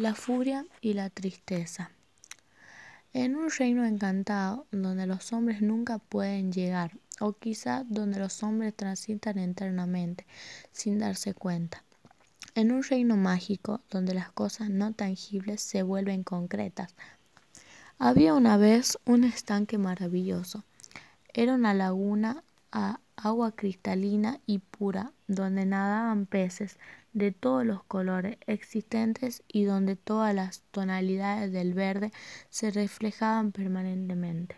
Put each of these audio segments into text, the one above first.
La furia y la tristeza. En un reino encantado donde los hombres nunca pueden llegar, o quizá donde los hombres transitan eternamente sin darse cuenta. En un reino mágico donde las cosas no tangibles se vuelven concretas. Había una vez un estanque maravilloso. Era una laguna a agua cristalina y pura, donde nadaban peces de todos los colores existentes y donde todas las tonalidades del verde se reflejaban permanentemente.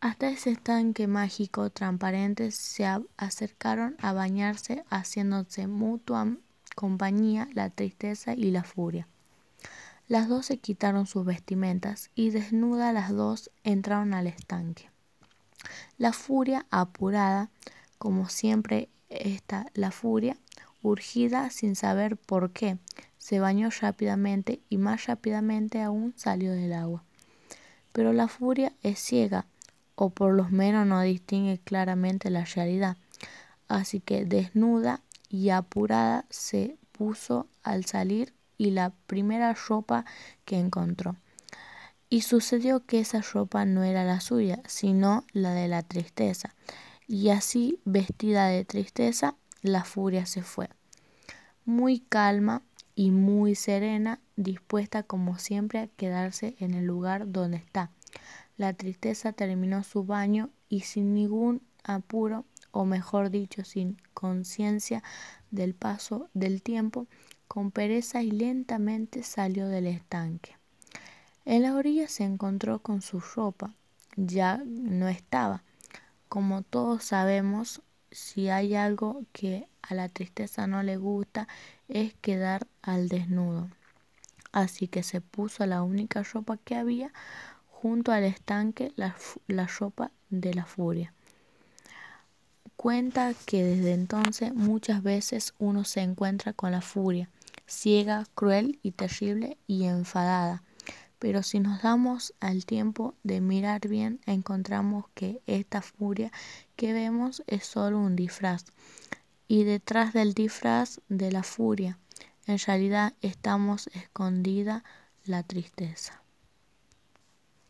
Hasta ese estanque mágico transparente se acercaron a bañarse haciéndose mutua compañía la tristeza y la furia. Las dos se quitaron sus vestimentas y desnudas las dos entraron al estanque. La furia apurada, como siempre está la furia, urgida sin saber por qué, se bañó rápidamente y más rápidamente aún salió del agua. Pero la furia es ciega, o por lo menos no distingue claramente la realidad, así que desnuda y apurada se puso al salir y la primera ropa que encontró. Y sucedió que esa ropa no era la suya, sino la de la tristeza. Y así, vestida de tristeza, la furia se fue. Muy calma y muy serena, dispuesta como siempre a quedarse en el lugar donde está. La tristeza terminó su baño y sin ningún apuro, o mejor dicho, sin conciencia del paso del tiempo, con pereza y lentamente salió del estanque. En la orilla se encontró con su ropa. Ya no estaba. Como todos sabemos, si hay algo que a la tristeza no le gusta es quedar al desnudo. Así que se puso la única ropa que había junto al estanque, la, la ropa de la furia. Cuenta que desde entonces muchas veces uno se encuentra con la furia, ciega, cruel y terrible y enfadada pero si nos damos al tiempo de mirar bien, encontramos que esta furia que vemos es solo un disfraz. Y detrás del disfraz de la furia, en realidad estamos escondida la tristeza.